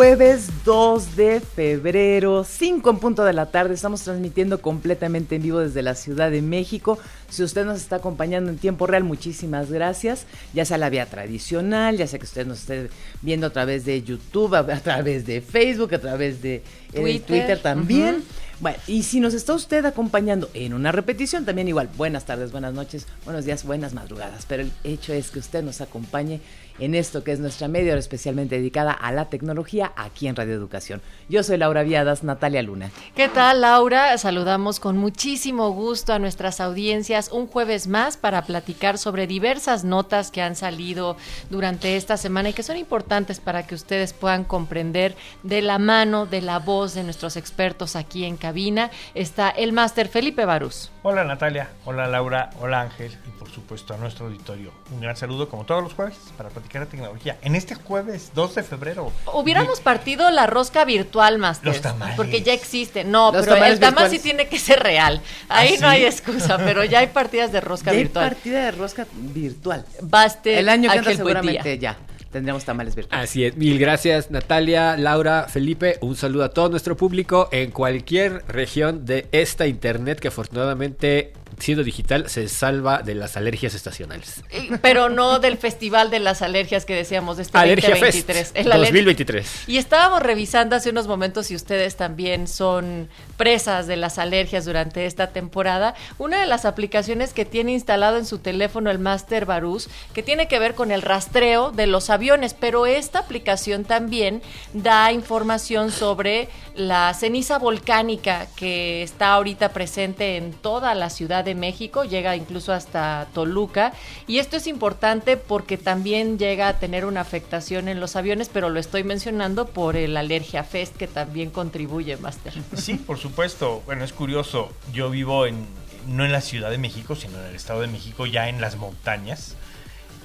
Jueves 2 de febrero, 5 en punto de la tarde. Estamos transmitiendo completamente en vivo desde la Ciudad de México. Si usted nos está acompañando en tiempo real, muchísimas gracias. Ya sea la vía tradicional, ya sea que usted nos esté viendo a través de YouTube, a, través de Facebook, a través de eh, Twitter, también. Bueno, y si nos está usted acompañando en una repetición, también igual, buenas tardes, buenas noches, buenos días, buenas madrugadas. Pero el hecho es que usted nos acompañe en esto que es nuestra media hora especialmente dedicada a la tecnología aquí en Radio Educación. Yo soy Laura Viadas, Natalia Luna. ¿Qué tal, Laura? Saludamos con muchísimo gusto a nuestras audiencias un jueves más para platicar sobre diversas notas que han salido durante esta semana y que son importantes para que ustedes puedan comprender de la mano, de la voz de nuestros expertos aquí en cabina. Está el máster Felipe Barús. Hola Natalia, hola Laura, hola Ángel y por supuesto a nuestro auditorio. Un gran saludo como todos los jueves para platicar la tecnología. En este jueves 2 de febrero. Hubiéramos partido la rosca virtual, más Los tamales. Porque ya existe. No, pero el tamal sí tiene que ser real. Ahí ¿Ah, no hay excusa, pero ya hay partidas de rosca virtual. Hay partida de rosca virtual. Baste. El año que entra seguramente ya tendremos tamales virtuales. Así es. Mil gracias, Natalia, Laura, Felipe. Un saludo a todo nuestro público en cualquier región de esta internet que afortunadamente siendo digital se salva de las alergias estacionales. Pero no del Festival de las Alergias que decíamos de este Alergia 2023. Fest 2023. Y estábamos revisando hace unos momentos si ustedes también son presas de las alergias durante esta temporada. Una de las aplicaciones que tiene instalado en su teléfono el Master Barús, que tiene que ver con el rastreo de los aviones, pero esta aplicación también da información sobre la ceniza volcánica que está ahorita presente en toda la ciudad de México, llega incluso hasta Toluca. Y esto es importante porque también llega a tener una afectación en los aviones, pero lo estoy mencionando por el Alergia Fest que también contribuye, Master. Sí, por supuesto. Bueno, es curioso. Yo vivo en, no en la Ciudad de México, sino en el Estado de México, ya en las montañas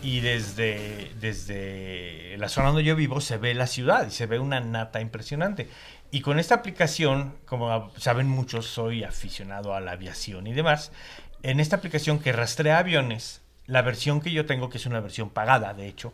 y desde, desde la zona donde yo vivo se ve la ciudad y se ve una nata impresionante. Y con esta aplicación, como saben muchos, soy aficionado a la aviación y demás. En esta aplicación que rastrea aviones, la versión que yo tengo, que es una versión pagada, de hecho,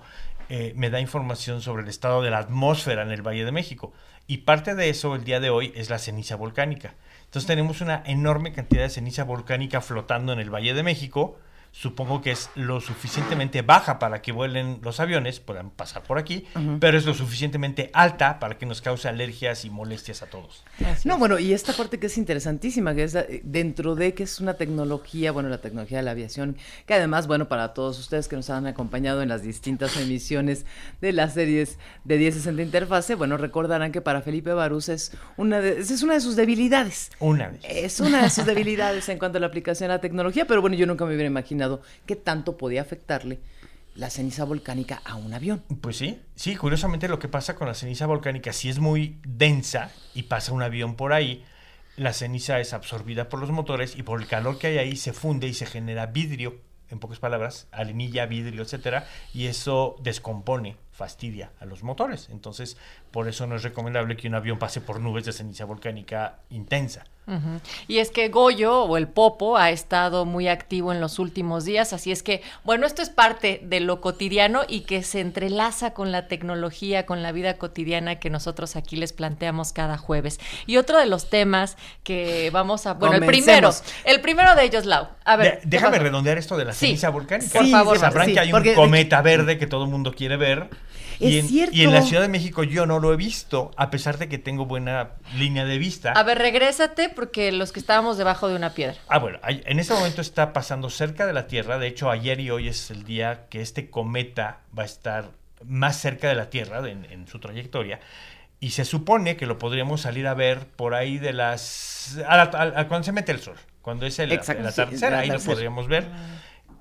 eh, me da información sobre el estado de la atmósfera en el Valle de México. Y parte de eso, el día de hoy, es la ceniza volcánica. Entonces tenemos una enorme cantidad de ceniza volcánica flotando en el Valle de México supongo que es lo suficientemente baja para que vuelen los aviones, puedan pasar por aquí, pero es lo suficientemente alta para que nos cause alergias y molestias a todos. no, bueno, y esta parte que es interesantísima, que es dentro de que es una tecnología, bueno, la tecnología de la aviación, que además, bueno, para todos ustedes que nos han acompañado en las distintas emisiones de las series de 1060 Interfase, bueno, recordarán que para Felipe Barús es una de, es una de sus debilidades. Una de Es una de sus debilidades en cuanto a la aplicación de la tecnología, pero bueno, yo nunca me hubiera imaginado qué tanto podía afectarle la ceniza volcánica a un avión. Pues sí, sí, curiosamente lo que pasa con la ceniza volcánica, si es muy densa y pasa un avión por ahí, la ceniza es absorbida por los motores y por el calor que hay ahí se funde y se genera vidrio, en pocas palabras, arenilla, vidrio, etcétera, y eso descompone, fastidia a los motores. Entonces, por eso no es recomendable que un avión pase por nubes de ceniza volcánica intensa. Y es que Goyo o el Popo ha estado muy activo en los últimos días, así es que, bueno, esto es parte de lo cotidiano y que se entrelaza con la tecnología, con la vida cotidiana que nosotros aquí les planteamos cada jueves. Y otro de los temas que vamos a, bueno, el primero, el primero de ellos, Lau. A ver, De- ¿qué déjame redondear esto de la Sí, ceniza volcánica. por favor, Sabrán sí, que hay un cometa verde que todo el mundo quiere ver. Es y, en, cierto. y en la Ciudad de México yo no lo he visto, a pesar de que tengo buena línea de vista. A ver, regrésate porque los que estábamos debajo de una piedra. Ah, bueno, en este momento está pasando cerca de la Tierra. De hecho, ayer y hoy es el día que este cometa va a estar más cerca de la Tierra en, en su trayectoria. Y se supone que lo podríamos salir a ver por ahí de las... a la- a- a cuando se mete el sol, cuando es el, Exacto, el sí, atardecer, el ahí lo podríamos ver.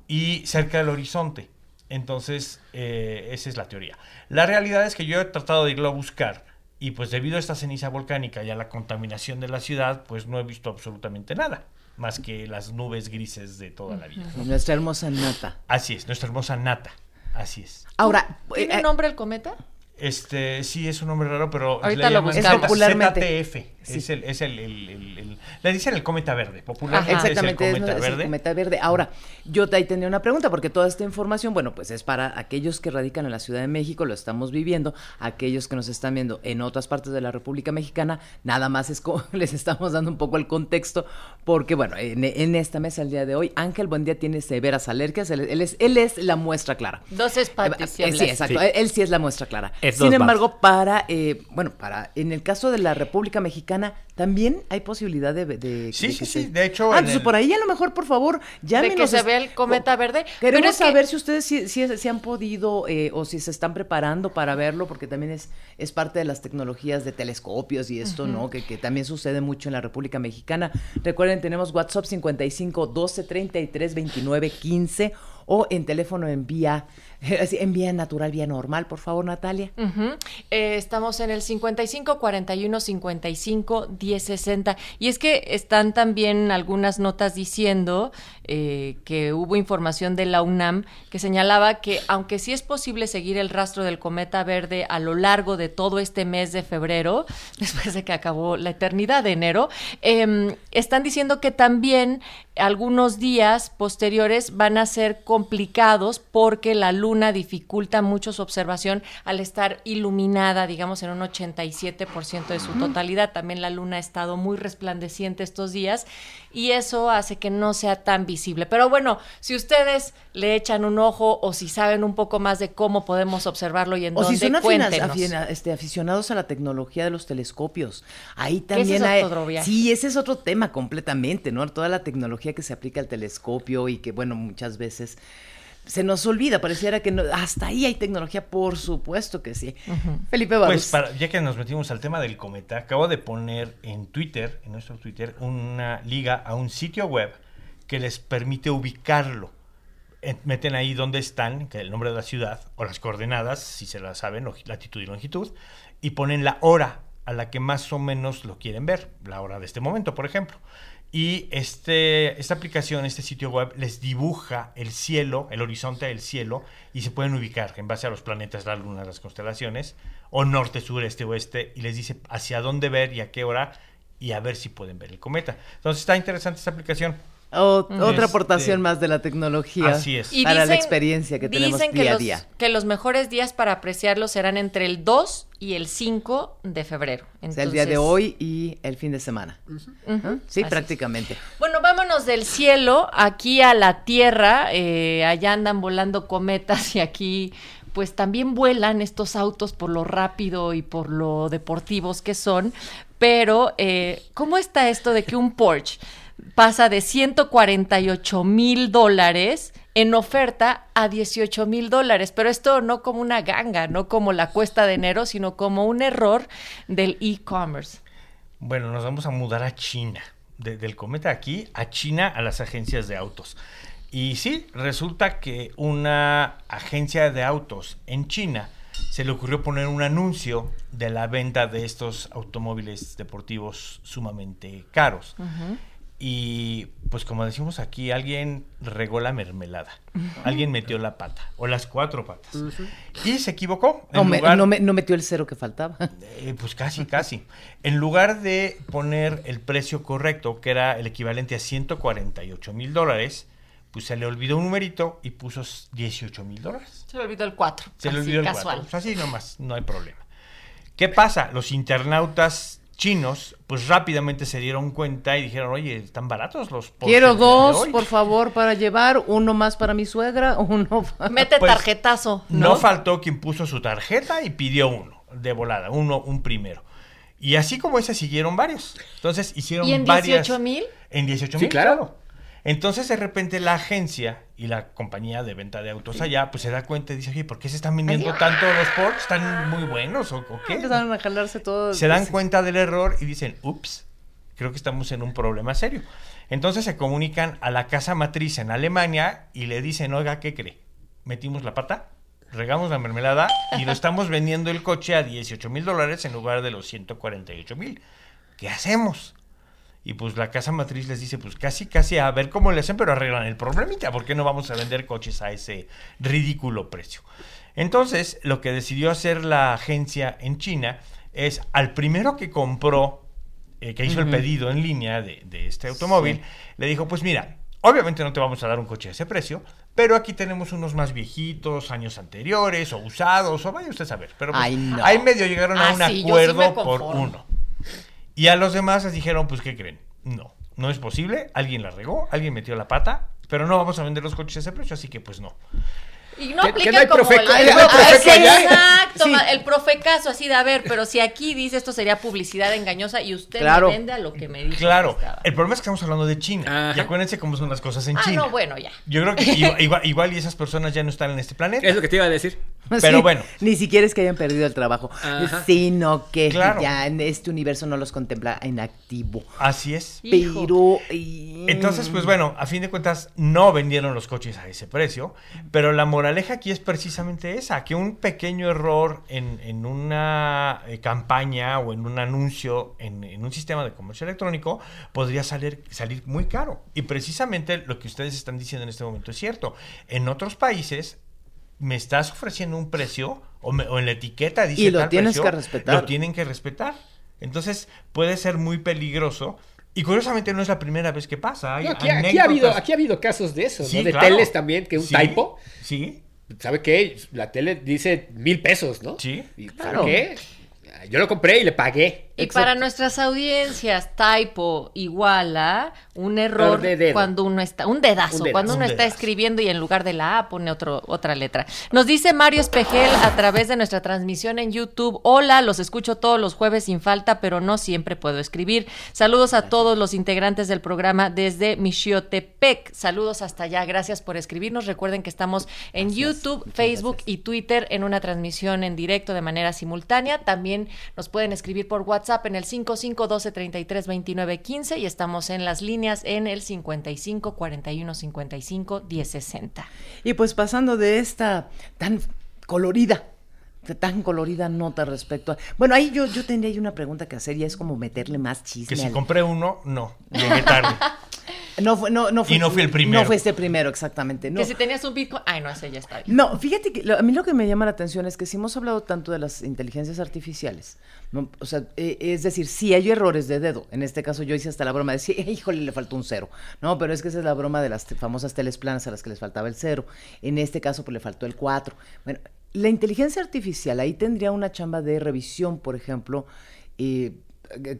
Y cerca del horizonte. Entonces, eh, esa es la teoría. La realidad es que yo he tratado de irlo a buscar. Y pues debido a esta ceniza volcánica y a la contaminación de la ciudad, pues no he visto absolutamente nada, más que las nubes grises de toda la vida. Nuestra hermosa nata. Así es, nuestra hermosa nata. Así es. Ahora, ¿Tiene eh, nombre el cometa? Este, sí, es un nombre raro, pero Ahorita le lo llaman buscamos. Z- Popularmente. ZTF. Sí. Es el, es el, el- el- el- le dicen el cometa verde, popularmente Ajá. Exactamente, es el cometa es el verde. cometa verde. Ahora, yo ahí tenía una pregunta, porque toda esta información, bueno, pues es para aquellos que radican en la Ciudad de México, lo estamos viviendo, aquellos que nos están viendo en otras partes de la República Mexicana, nada más es como les estamos dando un poco el contexto, porque bueno, en, en esta mesa el día de hoy, Ángel Buendía tiene severas alergias, él, él es, él es la muestra clara. Dos espacios. eh, sí, exacto. Sí. Él, él sí es la muestra clara. Es Sin embargo, para, eh, bueno, para, en el caso de la República Mexicana, también hay posibilidad de, de- Sí, de sí, que sí. se- De hecho, Ah, en entonces el- por ahí a lo mejor, por favor, llámenos. que se vea el cometa verde. Pero Queremos que- saber si ustedes si, si- si han podido eh, o si se están preparando para verlo, porque también es, es parte de las tecnologías de telescopios y esto, ¿no? Que, que también sucede mucho en la República Mexicana. Recuerden, tenemos WhatsApp 55 12 33 29 15 o en teléfono en vía, así, en vía natural, vía normal, por favor, Natalia. Ujú. Eh, estamos en el 55 41 55 10 60 y es que están también algunas notas diciendo eh, que hubo información de la UNAM que señalaba que aunque sí es posible seguir el rastro del cometa verde a lo largo de todo este mes de febrero, después de que acabó la eternidad de enero, em, están diciendo que también algunos días posteriores van a ser complicados porque la luna dificulta mucho su observación al estar iluminada, digamos, en un 87% de su totalidad. También la luna ha estado muy resplandeciente estos días y eso hace que no sea tan visible. Pero bueno, si ustedes le echan un ojo o si saben un poco más de cómo podemos observarlo y en O dónde, si son afinas- cuéntenos. afina- este, aficionados a la tecnología de los telescopios. Ahí también es hay. Sí, ese es otro tema completamente, ¿no? Toda la tecnología que se aplica al telescopio y que, bueno, muchas veces se nos olvida, pareciera que no, hasta ahí hay tecnología, por supuesto que sí. Felipe Barros. Pues para- ya que nos metimos al tema del cometa, acabo de poner en Twitter, en nuestro Twitter, una liga a un sitio web que les permite ubicarlo. En- Meten ahí dónde están, el nombre de la ciudad, o las coordenadas, si se las saben, latitud y longitud, y ponen la hora a la que más o menos lo quieren ver, la hora de este momento, por ejemplo. Y este, esta aplicación, este sitio web, les dibuja el cielo, el horizonte del cielo, y se pueden ubicar en base a los planetas, la luna, las constelaciones, o norte, sur, este, oeste, y les dice hacia dónde ver y a qué hora, y a ver si pueden ver el cometa. Entonces está interesante esta aplicación. O- otra Este- aportación más de la tecnología. Así es. Y para la experiencia que tenemos dicen que día a los- día. Que los mejores días para apreciarlo serán entre el 2 y el 5 de febrero. O sea, el día de hoy y el fin de semana. Sí, Así es. prácticamente. Bueno, vámonos del cielo aquí a la tierra. eh, allá andan volando cometas y aquí pues también vuelan estos autos por lo rápido y por lo deportivos que son. Pero, eh, ¿cómo está esto de que un Porsche pasa de 148 mil dólares en oferta a 18 mil dólares? Pero esto no como una ganga, no como la cuesta de enero, sino como un error del e-commerce. Bueno, nos vamos a mudar a China. De- del cometa aquí a China a las agencias de autos. Y sí, resulta que una agencia de autos en China se le ocurrió poner un anuncio de la venta de estos automóviles deportivos sumamente caros. Y pues como decimos aquí, alguien regó la mermelada. Alguien metió la pata, o las cuatro patas. Y se equivocó. No, me- lugar- no me- no metió el cero que faltaba. eh, pues casi, casi. En lugar de poner el precio correcto, que era el equivalente a 148 mil dólares, pues se le olvidó un numerito y puso 18 mil dólares. Se le olvidó el 4. Se le olvidó el casual. cuatro. Pues así nomás, no hay problema. ¿Qué pasa? Los internautas chinos, pues rápidamente se dieron cuenta y dijeron, oye, están baratos los postres Quiero dos, hoy". por favor, para llevar. Uno más para mi suegra, uno para... Mete Pues, tarjetazo. No ¿no? faltó quien puso su tarjeta y pidió uno, de volada, uno, un primero. Y así como ese siguieron varios. Entonces hicieron ¿Y en varias. 18,000? En 18 Sí, mil, claro. claro. Entonces de repente la agencia y la compañía de venta de autos allá, pues se da cuenta y dice, oye, ¿por qué se están vendiendo tanto los Porsche? ¿Están muy buenos o, o qué? Empezaron a jalarse todos. se dan cuenta del error y dicen, ups, creo que estamos en un problema serio. Entonces se comunican a la casa matriz en Alemania y le dicen, oiga, ¿qué cree? Metimos la pata, regamos la mermelada y lo estamos vendiendo el coche a 18 mil dólares en lugar de los 148 mil. ¿Qué hacemos? Y pues la casa matriz les dice, pues casi, casi a ver cómo le hacen, pero arreglan el problemita. ¿Por qué no vamos a vender coches a ese ridículo precio? Entonces, lo que decidió hacer la agencia en China es al primero que compró, eh, que hizo el pedido en línea de, de este automóvil, le dijo, pues mira, obviamente no te vamos a dar un coche a ese precio, pero aquí tenemos unos más viejitos, años anteriores, o usados, o vaya usted a saber. Pero pues, Ay, no. ahí medio llegaron a Ah, un sí, sí acuerdo por uno. Y a los demás les dijeron, pues, ¿qué creen? No, no es posible, alguien la regó, alguien metió la pata, pero no vamos a vender los coches a ese precio, así que pues no. Y no aplica no hay como profeco- el, no Ah, profeco allá. Exacto, Sí. el profecaso así de a ver, pero si aquí dice esto sería publicidad engañosa y usted Claro. me vende a lo que me dice. Claro, el problema es que estamos hablando de China. Ajá. Y acuérdense cómo son las cosas en Ah, China. no, bueno, ya. Yo creo que igual, igual- igual y esas personas ya no están en este planeta. Es lo que te iba a decir. Pero Sí, bueno. Ni siquiera es que hayan perdido el trabajo, Ajá. sino que Claro. ya en este universo no los contempla en activo. Así es. Pero. y- Entonces, pues bueno, a fin de cuentas no vendieron los coches a ese precio, pero la moraleja aquí es precisamente esa, que un pequeño error en, en una eh, campaña o en un anuncio en, en un sistema de comercio electrónico podría salir, salir muy caro. Y precisamente lo que ustedes están diciendo en este momento es cierto. En otros países me estás ofreciendo un precio o, me- o en la etiqueta dice Y lo tal tienes precio, que respetar. Lo tienen que respetar. Entonces puede ser muy peligroso. Y curiosamente no es la primera vez que pasa. Hay No, aquí, aquí ha habido, aquí ha habido casos de eso, Sí, ¿no? De claro. teles también, que un Sí, typo. Sí, ¿Sabe qué? La tele dice mil pesos, ¿no? Sí. ¿Y Claro. ¿Sabe qué? Yo lo compré y le pagué. Y Exacto. para nuestras audiencias, typo igual a un error de cuando uno está, un dedazo, Un dedazo. cuando uno Un está dedazo. escribiendo y en lugar de la A pone otro, otra letra. Nos dice Mario Espejel a través de nuestra transmisión en YouTube, hola, los escucho todos los jueves sin falta, pero no siempre puedo escribir. Saludos a todos los integrantes del programa desde Mixiotepec. Saludos hasta allá, gracias por escribirnos. Recuerden que estamos en YouTube, Facebook y Twitter en una transmisión en directo de manera simultánea. También nos pueden escribir por WhatsApp en el 5512 33 29 15 y estamos en las líneas en el 55 41 55 1060. Y pues pasando de esta tan colorida, de tan colorida nota respecto a... Bueno, ahí yo, yo tendría ahí una pregunta que hacer y es como meterle más chisme. que si al- compré uno, no, llegué tarde. No fue, no, no fue, Y no fui el primero. No fue este primero, exactamente. No. Que si tenías un Bitcoin, ay no, ese ya está bien. No, fíjate que lo- a mí lo que me llama la atención es que si hemos hablado tanto de las inteligencias artificiales, ¿no? o sea, eh, es decir, sí hay errores de dedo. En este caso yo hice hasta la broma de decir, híjole, le faltó un cero. No, pero es que esa es la broma de las famosas teles planas a las que les faltaba el cero. En este caso, pues le faltó el cuatro. Bueno, la inteligencia artificial ahí tendría una chamba de revisión, por ejemplo, eh,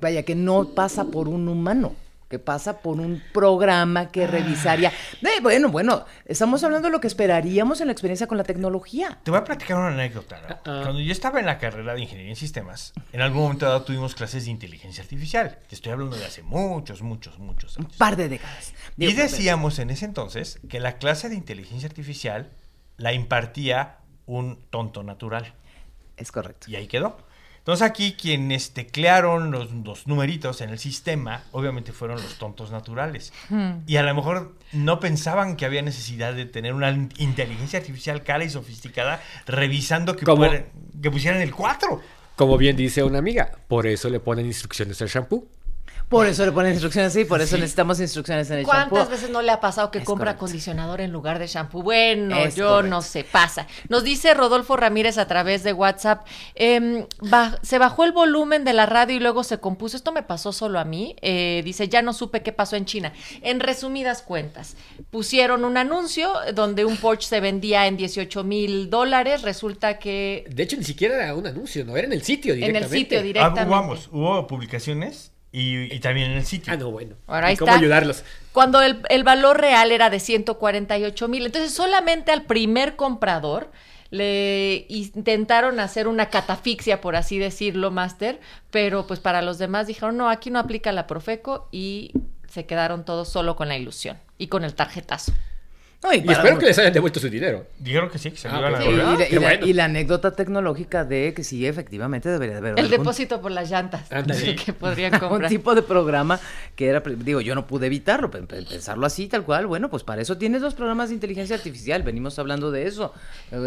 vaya, que no pasa por un humano que pasa por un programa que revisaría. Eh, bueno, bueno, estamos hablando de lo que esperaríamos en la experiencia con la tecnología. Te voy a platicar una anécdota. ¿no? Ah. Cuando yo estaba en la carrera de ingeniería en sistemas, en algún momento dado tuvimos clases de inteligencia artificial. Te estoy hablando de hace muchos, muchos, muchos Un años. par de décadas. Digo, Y decíamos en ese entonces que la clase de inteligencia artificial la impartía un tonto natural. Es correcto. Y ahí quedó. Entonces aquí quienes teclearon los, los numeritos en el sistema, obviamente fueron los tontos naturales. Y a lo mejor no pensaban que había necesidad de tener una in- inteligencia artificial cara y sofisticada revisando que, que pusieran el 4. Como bien dice una amiga, por eso le ponen instrucciones al shampoo. Por eso le ponen instrucciones así, por eso necesitamos instrucciones en el ¿Cuántas shampoo. veces no le ha pasado que Es compra correcto. acondicionador en lugar de shampoo? Bueno, Es yo correcto. no sé, pasa. Nos dice Rodolfo Ramírez a través de WhatsApp, ba- se bajó el volumen de la radio y luego se compuso. Esto me pasó solo a mí. Eh, dice, ya no supe qué pasó en China. En resumidas cuentas, pusieron un anuncio donde un Porsche se vendía en 18 mil dólares. Resulta que De hecho, ni siquiera era un anuncio, no, era en el sitio en directamente. el sitio Ah, directamente. hubo ambos, hubo publicaciones y, y también en el sitio. Ah, no, bueno. Ahora, ahí ¿Y ¿Cómo está. ayudarlos? Cuando el, el valor real era de 148 mil. Entonces, solamente al primer comprador le intentaron hacer una catafixia, por así decirlo, Master, pero pues para los demás dijeron, no, aquí no aplica la Profeco y se quedaron todos solo con la ilusión y con el tarjetazo. No, Y espero que les hayan devuelto su dinero. Dijeron que sí, que se Ah, iban a pues Sí, y, devolver. la, la- bueno. y la anécdota tecnológica de que sí, efectivamente debería de haber El algún- depósito por las llantas Ándale. que podrían un comprar. tipo de programa que era, digo, yo no pude evitarlo, pe- pe- pensarlo así, tal cual, bueno, pues para eso tienes los programas de inteligencia artificial, venimos hablando de eso,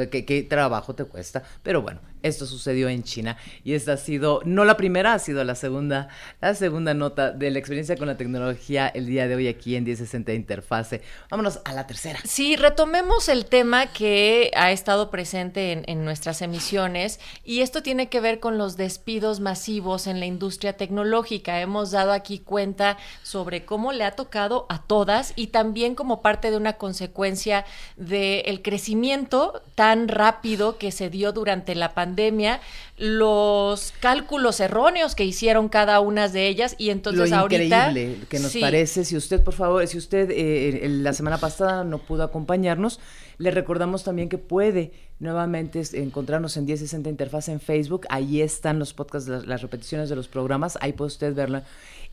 qué, qué trabajo te cuesta, pero bueno, esto sucedió en China y esta ha sido, no la primera, ha sido la segunda, la segunda nota de la experiencia con la tecnología el día de hoy aquí en 1060 Interfase. Vámonos a la tercera. Sí, retomemos el tema que ha estado presente en, nuestras emisiones y esto tiene que ver con los despidos masivos en la industria tecnológica. Hemos dado aquí cuenta sobre cómo le ha tocado a todas y también como parte de una consecuencia del crecimiento tan rápido que se dio durante la pandemia, los cálculos erróneos que hicieron cada una de ellas y entonces lo ahorita increíble que nos Sí. parece. Si usted, por favor, si usted eh, en- la semana pasada no pudo acompañarnos, le recordamos también que puede nuevamente encontrarnos en 1060 Interfaz en Facebook. Ahí están los podcasts, las, las repeticiones de los programas. Ahí puede usted verlo.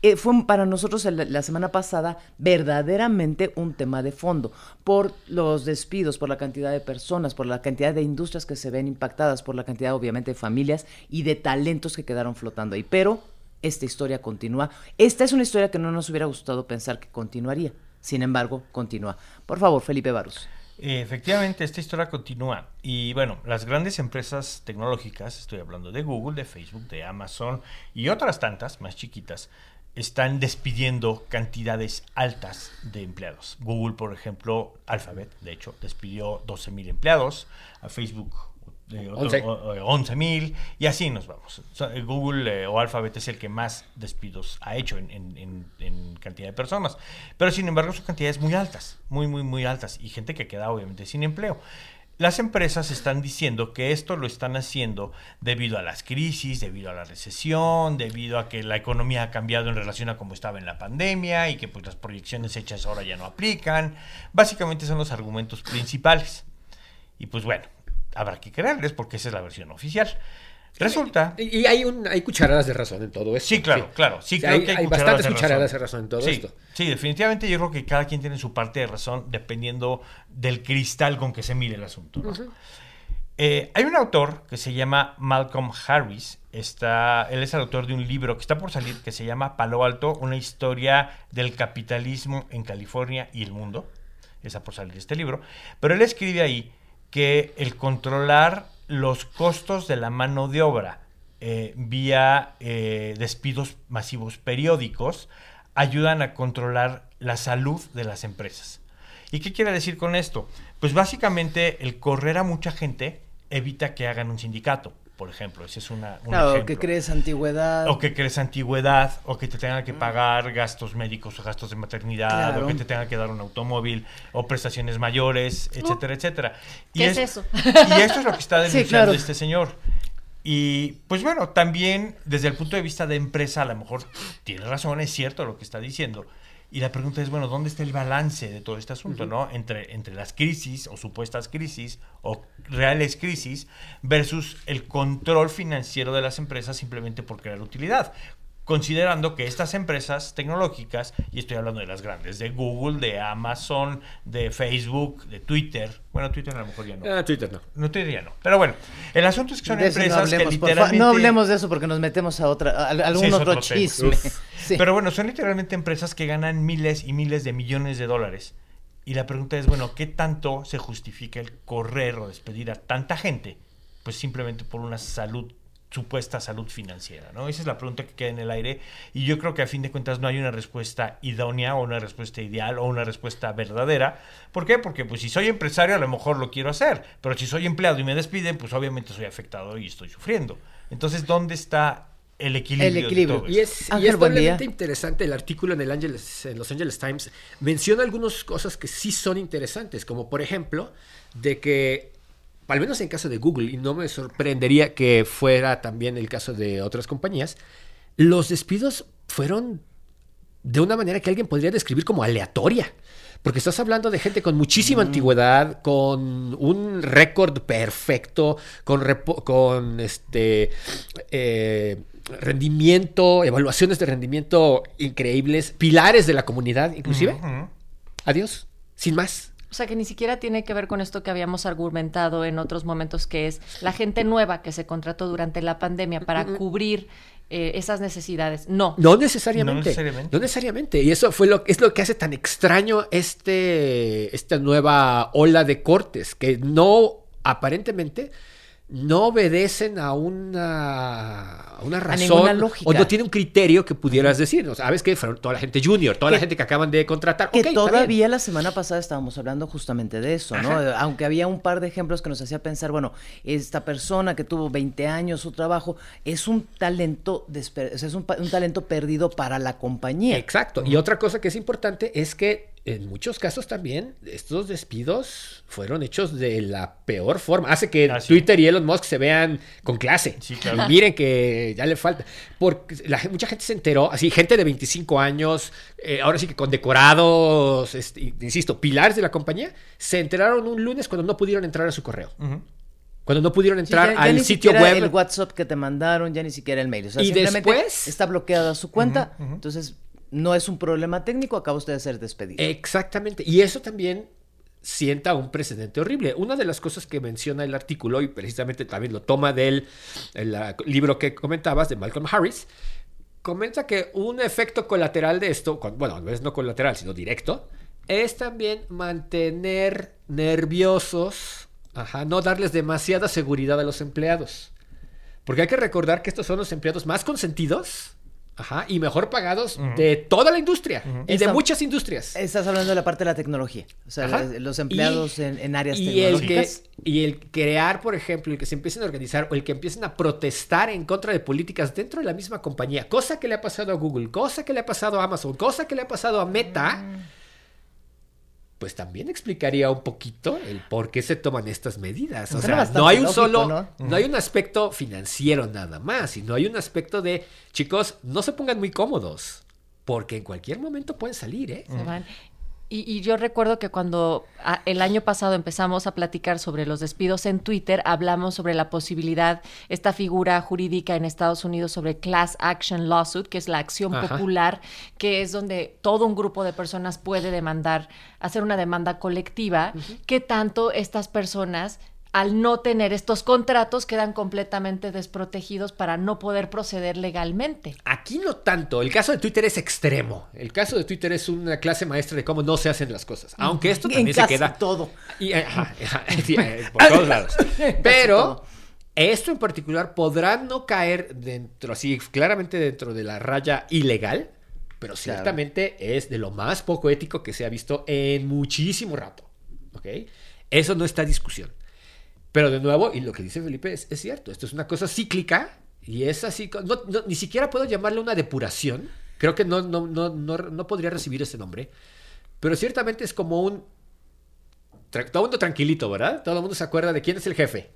Eh, fue para nosotros la semana pasada verdaderamente un tema de fondo por los despidos, por la cantidad de personas, por la cantidad de industrias que se ven impactadas, por la cantidad obviamente de familias y de talentos que quedaron flotando ahí. Pero esta historia continúa. Esta es una historia que no nos hubiera gustado pensar que continuaría. Sin embargo, continúa. Por favor, Felipe Barros. Eh, Efectivamente, esta historia continúa. Y bueno, las grandes empresas tecnológicas, estoy hablando de Google, de Facebook, de Amazon y otras tantas más chiquitas, están despidiendo cantidades altas de empleados. Google, por ejemplo, Alphabet, de hecho, despidió 12 mil empleados, a Facebook eh, otro- 11. o- o- 11 mil, y así nos vamos. Eh, Google eh, o Alphabet es el que más despidos ha hecho en, en- en- en cantidad de personas. Pero sin embargo son cantidades muy altas, muy, muy, muy altas, y gente que queda obviamente sin empleo. Las empresas están diciendo que esto lo están haciendo debido a las crisis, debido a la recesión, debido a que la economía ha cambiado en relación a cómo estaba en la pandemia y que pues las proyecciones hechas ahora ya no aplican. Básicamente son los argumentos principales. Y pues bueno, habrá que creerles porque esa es la versión oficial. Resulta... Y, y hay, un, hay cucharadas de razón en todo esto. Sí, claro, claro. Sí, creo hay- que hay, hay cucharadas bastantes de cucharadas de razón en todo sí, esto. Sí, definitivamente yo creo que cada quien tiene su parte de razón dependiendo del cristal con que se mire el asunto. ¿no? Eh, hay un autor que se llama Malcolm Harris. Está, él es el autor de un libro que está por salir que se llama Palo Alto, una historia del capitalismo en California y el mundo. Está por salir este libro. Pero él escribe ahí que el controlar los costos de la mano de obra eh, vía eh, despidos masivos periódicos ayudan a controlar la salud de las empresas. ¿Y qué quiere decir con esto? Pues básicamente el correr a mucha gente evita que hagan un sindicato, por ejemplo. Ese es una, un Claro, ejemplo. que crees antigüedad. O que crees antigüedad, o que te tengan que pagar gastos médicos o gastos de maternidad, Claro. o que te tengan que dar un automóvil, o prestaciones mayores, etcétera, etcétera. ¿Qué es eso? Y esto es lo que está Sí, denunciando claro. este señor. Y pues bueno, también desde el punto de vista de empresa, a lo mejor tiene razón, es cierto lo que está diciendo. Y la pregunta es, bueno, ¿dónde está el balance de todo este asunto, no? Entre, entre las crisis o supuestas crisis o reales crisis versus el control financiero de las empresas simplemente por crear utilidad. Considerando que estas empresas tecnológicas, y estoy hablando de las grandes, de Google, de Amazon, de Facebook, de Twitter, bueno, Twitter a lo mejor ya no. Ah, Twitter no. No te diría no. Pero bueno, el asunto es que son De no empresas que hablemos, fa- literalmente. no hablemos de eso porque nos metemos a otra, a, a algún Sí, otro, chisme. Sí. Pero bueno, son literalmente empresas que ganan miles y miles de millones de dólares. Y la pregunta es, bueno, ¿qué tanto se justifica el correr o despedir a tanta gente? Pues simplemente por una salud supuesta salud financiera, ¿no? Esa es la pregunta que queda en el aire y yo creo que a fin de cuentas no hay una respuesta idónea o una respuesta ideal o una respuesta verdadera. ¿Por qué? Porque pues si soy empresario a lo mejor lo quiero hacer, pero si soy empleado y me despiden, pues obviamente soy afectado y estoy sufriendo. Entonces, ¿dónde está el equilibrio? El equilibrio. de todo Y es, y Ángel, es buen día. doblemente interesante el artículo en el Angeles, en Los Angeles Times. Menciona algunas cosas que sí son interesantes, como por ejemplo, de que, al menos en caso de Google, y no me sorprendería que fuera también el caso de otras compañías, los despidos fueron de una manera que alguien podría describir como aleatoria. Porque estás hablando de gente con muchísima antigüedad, con un récord perfecto, con, con este eh, rendimiento, evaluaciones de rendimiento increíbles, pilares de la comunidad, inclusive. Adiós, sin más. O sea, que ni siquiera tiene que ver con esto que habíamos argumentado en otros momentos, que es la gente nueva que se contrató durante la pandemia para cubrir eh, esas necesidades. No. No necesariamente. No necesariamente. No necesariamente. Y eso fue lo, es lo que hace tan extraño este, esta nueva ola de cortes, que no, aparentemente, no obedecen a una, a una razón ninguna lógica. o no tiene un criterio que pudieras decir. O sea, ¿Sabes qué? Fueron toda la gente junior, toda la gente que acaban de contratar. Que todavía la semana pasada estábamos hablando justamente de eso, ¿no? Ajá. Aunque había un par de ejemplos que nos hacía pensar, bueno, esta persona que tuvo 20 años su trabajo es un talento desper- es un talento perdido para la compañía. Exacto. Y otra cosa que es importante es que en muchos casos también estos despidos fueron hechos de la peor forma. Hace que Ah, sí. Twitter y Elon Musk se vean con clase. Sí, claro. Miren que ya le falta. Porque la, mucha gente se enteró, así, gente de 25 años, eh, ahora sí que condecorados, este, insisto, pilares de la compañía, se enteraron un lunes cuando no pudieron entrar a su correo. Cuando no pudieron Sí, entrar ya- ya al ni sitio web. El WhatsApp que te mandaron, ya ni siquiera el mail. O sea, Y simplemente después- está bloqueada su cuenta. Entonces, no es un problema técnico, acaba usted de ser despedido. Exactamente. Y eso también sienta un precedente horrible. Una de las cosas que menciona el artículo, y precisamente también lo toma del el, libro que comentabas de Malcolm Harris, comenta que un efecto colateral de esto, bueno, no es no colateral, sino directo, es también mantener nerviosos, no darles demasiada seguridad a los empleados. Porque hay que recordar que estos son los empleados más consentidos ajá, y mejor pagados de toda la industria y de muchas industrias. Estás hablando de la parte de la tecnología. O sea, Ajá. los empleados Y- en, en áreas y el, que, tecnológicas. y el crear, por ejemplo, el que se empiecen a organizar o el que empiecen a protestar en contra de políticas dentro de la misma compañía, cosa que le ha pasado a Google, cosa que le ha pasado a Amazon, cosa que le ha pasado a Meta, pues también explicaría un poquito el por qué se toman estas medidas. O Suena sea, no hay un lógico, solo, ¿no? no hay un aspecto financiero nada más, sino hay un aspecto de, chicos, no se pongan muy cómodos, porque en cualquier momento pueden salir, ¿eh? Se van. Y, y yo recuerdo que cuando a- el año pasado empezamos a platicar sobre los despidos en Twitter, hablamos sobre la posibilidad, esta figura jurídica en Estados Unidos sobre Class Action Lawsuit, que es la acción Ajá. popular, que es donde todo un grupo de personas puede demandar, hacer una demanda colectiva, que tanto estas personas al no tener estos contratos quedan completamente desprotegidos para no poder proceder legalmente. Aquí no tanto. El caso de Twitter es extremo. El caso de Twitter es una clase maestra de cómo no se hacen las cosas. Aunque esto En también se casi queda. todo. Y, eh, ajá, ajá, sí, eh, por todos lados. Pero esto en particular podrá no caer dentro, así claramente dentro de la raya ilegal, pero Claro. ciertamente es de lo más poco ético que se ha visto en muchísimo rato. ¿Ok? Eso no está en discusión. Pero de nuevo, y lo que dice Felipe es, es cierto, esto es una cosa cíclica y es así, no- ni siquiera puedo llamarle una depuración, creo que no, no, no, no, podría recibir ese nombre, pero ciertamente es como un... Todo el mundo tranquilito, ¿verdad? Todo el mundo se acuerda de quién es el jefe.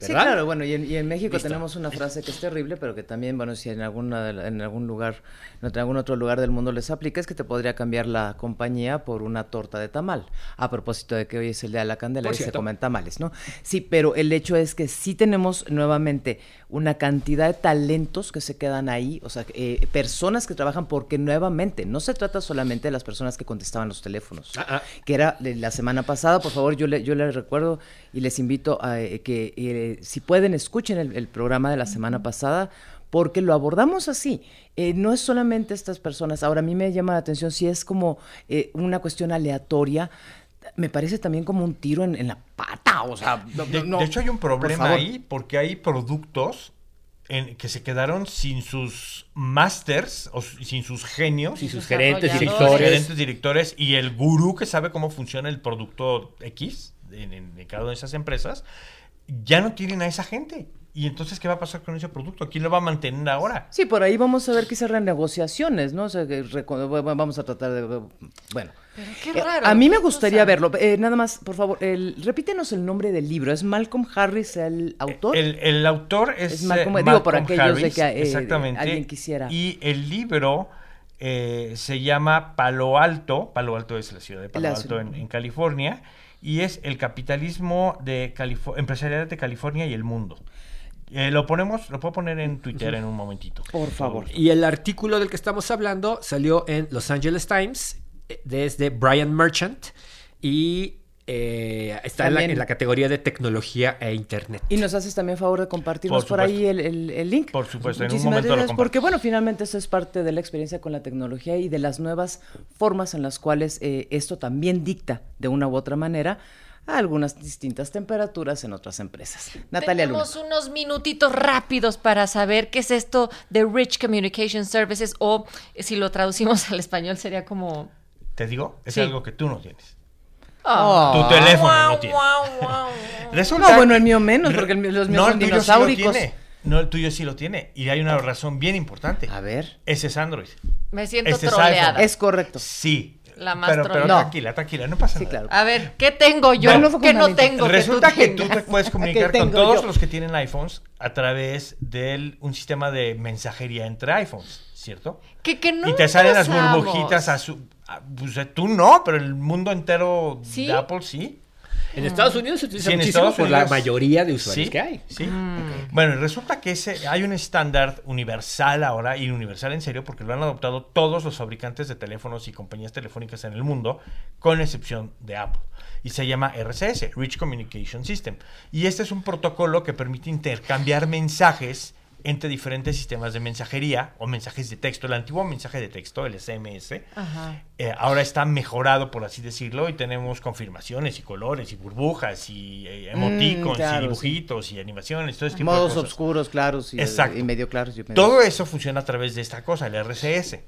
Sí, claro, bueno, y en, y en México Listo. tenemos una frase que es terrible, pero que también, bueno, si en, alguna, en algún lugar, en algún otro lugar del mundo les aplica, es que te podría cambiar la compañía por una torta de tamal. A propósito de que hoy es el día de la candela Por y se comen tamales, ¿no? Sí, pero el hecho es que sí tenemos nuevamente una cantidad de talentos que se quedan ahí, o sea, eh, personas que trabajan porque nuevamente no se trata solamente de las personas que contestaban los teléfonos Ah, ah. que era la semana pasada. Por favor, yo, le, yo les recuerdo y les invito a eh, que eh, si pueden escuchen el, el programa de la semana pasada porque lo abordamos así. Eh, no es solamente estas personas. Ahora, a mí me llama la atención si es como eh, una cuestión aleatoria. Me parece también como un tiro en, en la pata. O sea, no- De, no- de hecho, hay un problema ahí porque hay productos en- que se quedaron sin sus masters o sin sus genios, Sí, sus gerentes, directores. gerentes, directores y el gurú que sabe cómo funciona el producto X en, en- en cada una de esas empresas, ya no tienen a esa gente. Y entonces, ¿qué va a pasar con ese producto? ¿Quién lo va a mantener ahora? Sí, por ahí vamos a ver quizás renegociaciones, ¿no? O sea, que vamos a tratar de... Bueno. Pero qué Eh, raro. a mí me gustaría cosa. verlo. Eh, nada más, por favor, el- repítenos el nombre del libro. ¿Es Malcolm Harris el autor? El, el autor es, Es Malcolm- eh, digo, por Malcolm aquellos de Harris, que, eh, exactamente. alguien quisiera. Y el libro eh, se llama Palo Alto. Palo Alto es la ciudad de Palo La Alto en, en California. Y es el capitalismo de Califo- empresarial de California y el mundo. Eh, lo ponemos, lo puedo poner en Twitter en un momentito. Por favor. Y el artículo del que estamos hablando salió en Los Angeles Times eh, desde Brian Merchant y eh, está en la, También- en la categoría de tecnología e internet. Y nos haces también favor de compartirnos Por por, ahí el, el- el link. Por supuesto, en un Muchísimas momento lo gracias, porque comparto. bueno, finalmente eso es parte de la experiencia con la tecnología y de las nuevas formas en las cuales eh, esto también dicta de una u otra manera a algunas distintas temperaturas en otras empresas. Natalia Luna. Tenemos unos minutitos rápidos para saber qué es esto de Rich Communication Services o eh, si lo traducimos al español sería como... Te digo, es Sí. algo que tú no tienes. Oh. Tu teléfono Guau, no tiene. guau, guau. Resulta No, bueno, el mío menos, porque el los míos no, son dinosauricos. Sí. No, el tuyo sí lo tiene. Y hay una razón bien importante. A ver. Ese es Android. Me siento Este es troleada. Es correcto. Sí. La más pero, pero. No. tranquila, tranquila, no pasa Sí, nada. claro. A ver, ¿qué tengo yo? No ¿Qué no tengo Resulta que que tú te puedes comunicar con todos yo. los que tienen iPhones a través de un sistema de mensajería entre iPhones, ¿cierto? Que, que no y te salen las burbujitas a su... a- pues, eh, tú no, pero el mundo entero ¿Sí? de Apple sí. En Estados Unidos se utiliza Sí, muchísimo por la mayoría de usuarios Sí, que hay. sí. Bueno, y resulta que ese, hay un estándar universal ahora, y universal en serio, porque lo han adoptado todos los fabricantes de teléfonos y compañías telefónicas en el mundo, con excepción de Apple. Y se llama RCS, Rich Communication System. Y este es un protocolo que permite intercambiar mensajes entre diferentes sistemas de mensajería o mensajes de texto. El antiguo mensaje de texto, el SMS, eh, ahora está mejorado, por así decirlo, y tenemos confirmaciones y colores y burbujas y eh, emoticons Mm, claro, y dibujitos y animaciones, todo este tipo Modos de cosas. oscuros, claros y, Exacto. y medio claros. y medio- Todo eso funciona a través de esta cosa, el RCS.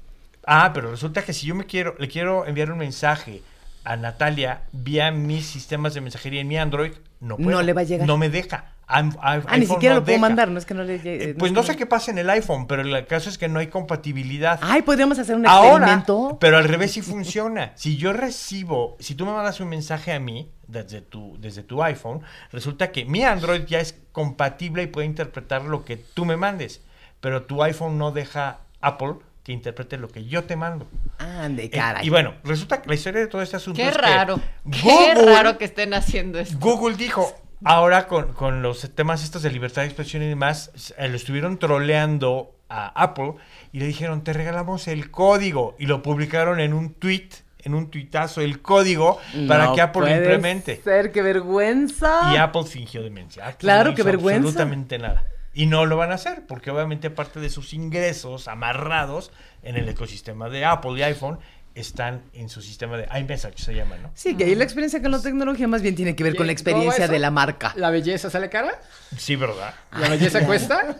Ah, pero resulta que si yo me quiero, le quiero enviar un mensaje a Natalia vía mis sistemas de mensajería en mi Android, no No puedo. le va a llegar. No me deja. Ah, ni siquiera no lo puedo deja. mandar, no es que no le llegue. Eh, Pues es no que sé qué pasa en el iPhone, pero el caso es que no hay compatibilidad. Ay, podríamos hacer un Ahora, experimento. pero al revés sí funciona. Si yo recibo, si tú me mandas un mensaje a mí desde tu, desde tu iPhone, resulta que mi Android ya es compatible y puede interpretar lo que tú me mandes, pero tu iPhone no deja Apple que interprete lo que yo te mando. Ande, Eh, caray. y bueno, resulta que la historia de todo este asunto Qué es que raro. Qué Google- raro que estén haciendo esto. Google dijo, ahora con, con los temas estos de libertad de expresión y demás, eh, lo estuvieron troleando a Apple y le dijeron, te regalamos el código. Y lo publicaron en un tweet, en un tuitazo, el código para que Apple lo puede implemente. ser, qué vergüenza. Y Apple fingió demencia. Claro, no qué vergüenza. Absolutamente nada. Y no lo van a hacer, porque obviamente parte de sus ingresos amarrados en el ecosistema de Apple y iPhone están en su sistema de iMessage, se llama, ¿no? Sí, que ahí la experiencia con la tecnología más bien tiene que ver con la ¿Cómo experiencia de la marca. ¿La belleza sale cara? Sí, ¿verdad? ¿La belleza cuesta?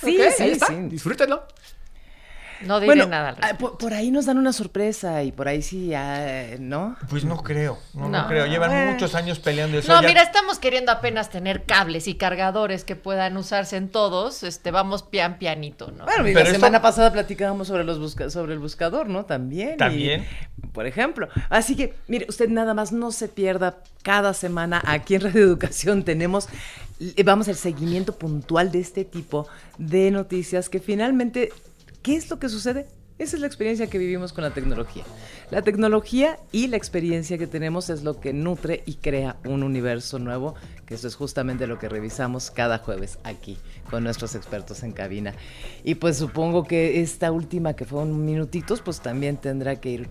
Sí, sí, ahí está. sí. Disfrútenlo. No diré Bueno, nada. al ah, respecto. por, por ahí nos dan una sorpresa y por ahí sí, ah, ¿no? Pues no creo, no, no No. creo. Llevan Eh. muchos años peleando eso. No, ya- mira, estamos queriendo apenas tener cables y cargadores que puedan usarse en todos. Este, vamos pian pianito, ¿no? Bueno, y Pero la esto- semana pasada platicábamos sobre los busca- sobre el buscador, ¿no? También. y- También. por ejemplo. Así que, mire, usted nada más no se pierda cada semana aquí en Radio Educación tenemos eh, vamos al seguimiento puntual de este tipo de noticias que finalmente ¿qué es lo que sucede? Esa es la experiencia que vivimos con la tecnología. La tecnología y la experiencia que tenemos es lo que nutre y crea un universo nuevo, que eso es justamente lo que revisamos cada jueves aquí con nuestros expertos en cabina. Y pues supongo que esta última que fue un minutitos, pues también tendrá que ir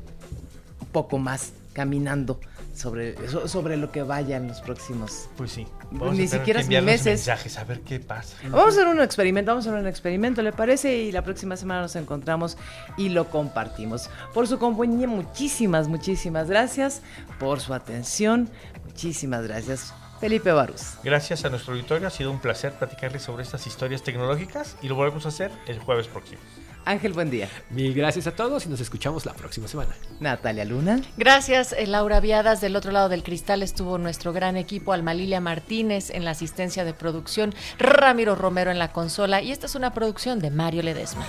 un poco más caminando sobre, so- sobre lo que vaya en los próximos Pues sí. Ni a tener siquiera que meses. mensajes a ver qué pasa. Vamos a hacer un experimento, vamos a hacer un experimento, ¿le parece? Y la próxima semana nos encontramos y lo compartimos. Por su compañía, muchísimas, muchísimas gracias. Por su atención, muchísimas gracias. Felipe Barús. Gracias a nuestro auditorio, ha sido un placer platicarles sobre estas historias tecnológicas y lo volvemos a hacer el jueves próximo. Ángel, buen día. Mil gracias a todos y nos escuchamos la próxima semana. Natalia Luna. Gracias, eh, Laura Viadas. Del otro lado del cristal estuvo nuestro gran equipo, Almalilia Martínez en la asistencia de producción, Ramiro Romero en la consola y esta es una producción de Mario Ledesma.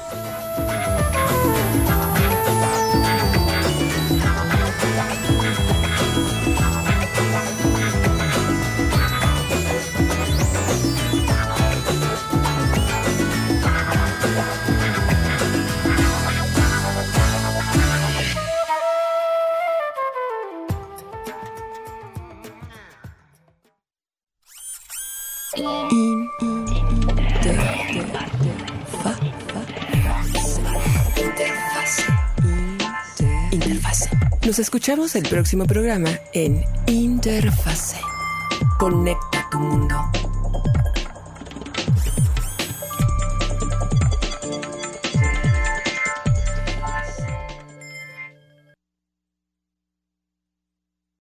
Escuchamos el próximo programa en Interfase. Conecta tu mundo.